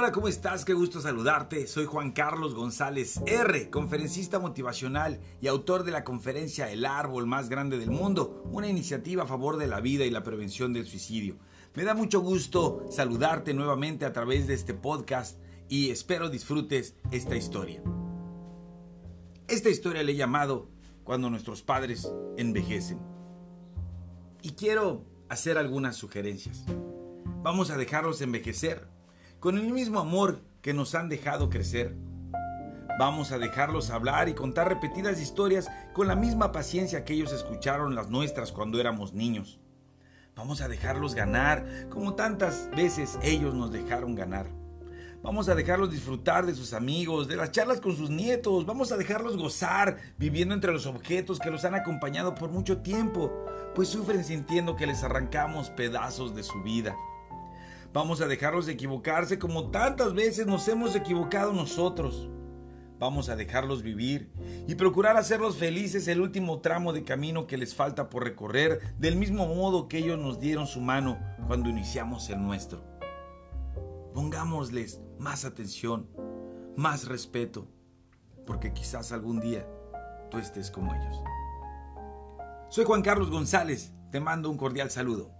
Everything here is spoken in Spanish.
Hola, ¿cómo estás? Qué gusto saludarte. Soy Juan Carlos González R., conferencista motivacional y autor de la conferencia El árbol más grande del mundo, una iniciativa a favor de la vida y la prevención del suicidio. Me da mucho gusto saludarte nuevamente a través de este podcast y espero disfrutes esta historia. Esta historia le he llamado Cuando nuestros padres envejecen. Y quiero hacer algunas sugerencias. Vamos a dejarlos envejecer con el mismo amor que nos han dejado crecer. Vamos a dejarlos hablar y contar repetidas historias con la misma paciencia que ellos escucharon las nuestras cuando éramos niños. Vamos a dejarlos ganar como tantas veces ellos nos dejaron ganar. Vamos a dejarlos disfrutar de sus amigos, de las charlas con sus nietos. Vamos a dejarlos gozar viviendo entre los objetos que los han acompañado por mucho tiempo, pues sufren sintiendo que les arrancamos pedazos de su vida. Vamos a dejarlos equivocarse como tantas veces nos hemos equivocado nosotros. Vamos a dejarlos vivir y procurar hacerlos felices el último tramo de camino que les falta por recorrer, del mismo modo que ellos nos dieron su mano cuando iniciamos el nuestro. Pongámosles más atención, más respeto, porque quizás algún día tú estés como ellos. Soy Juan Carlos González, te mando un cordial saludo.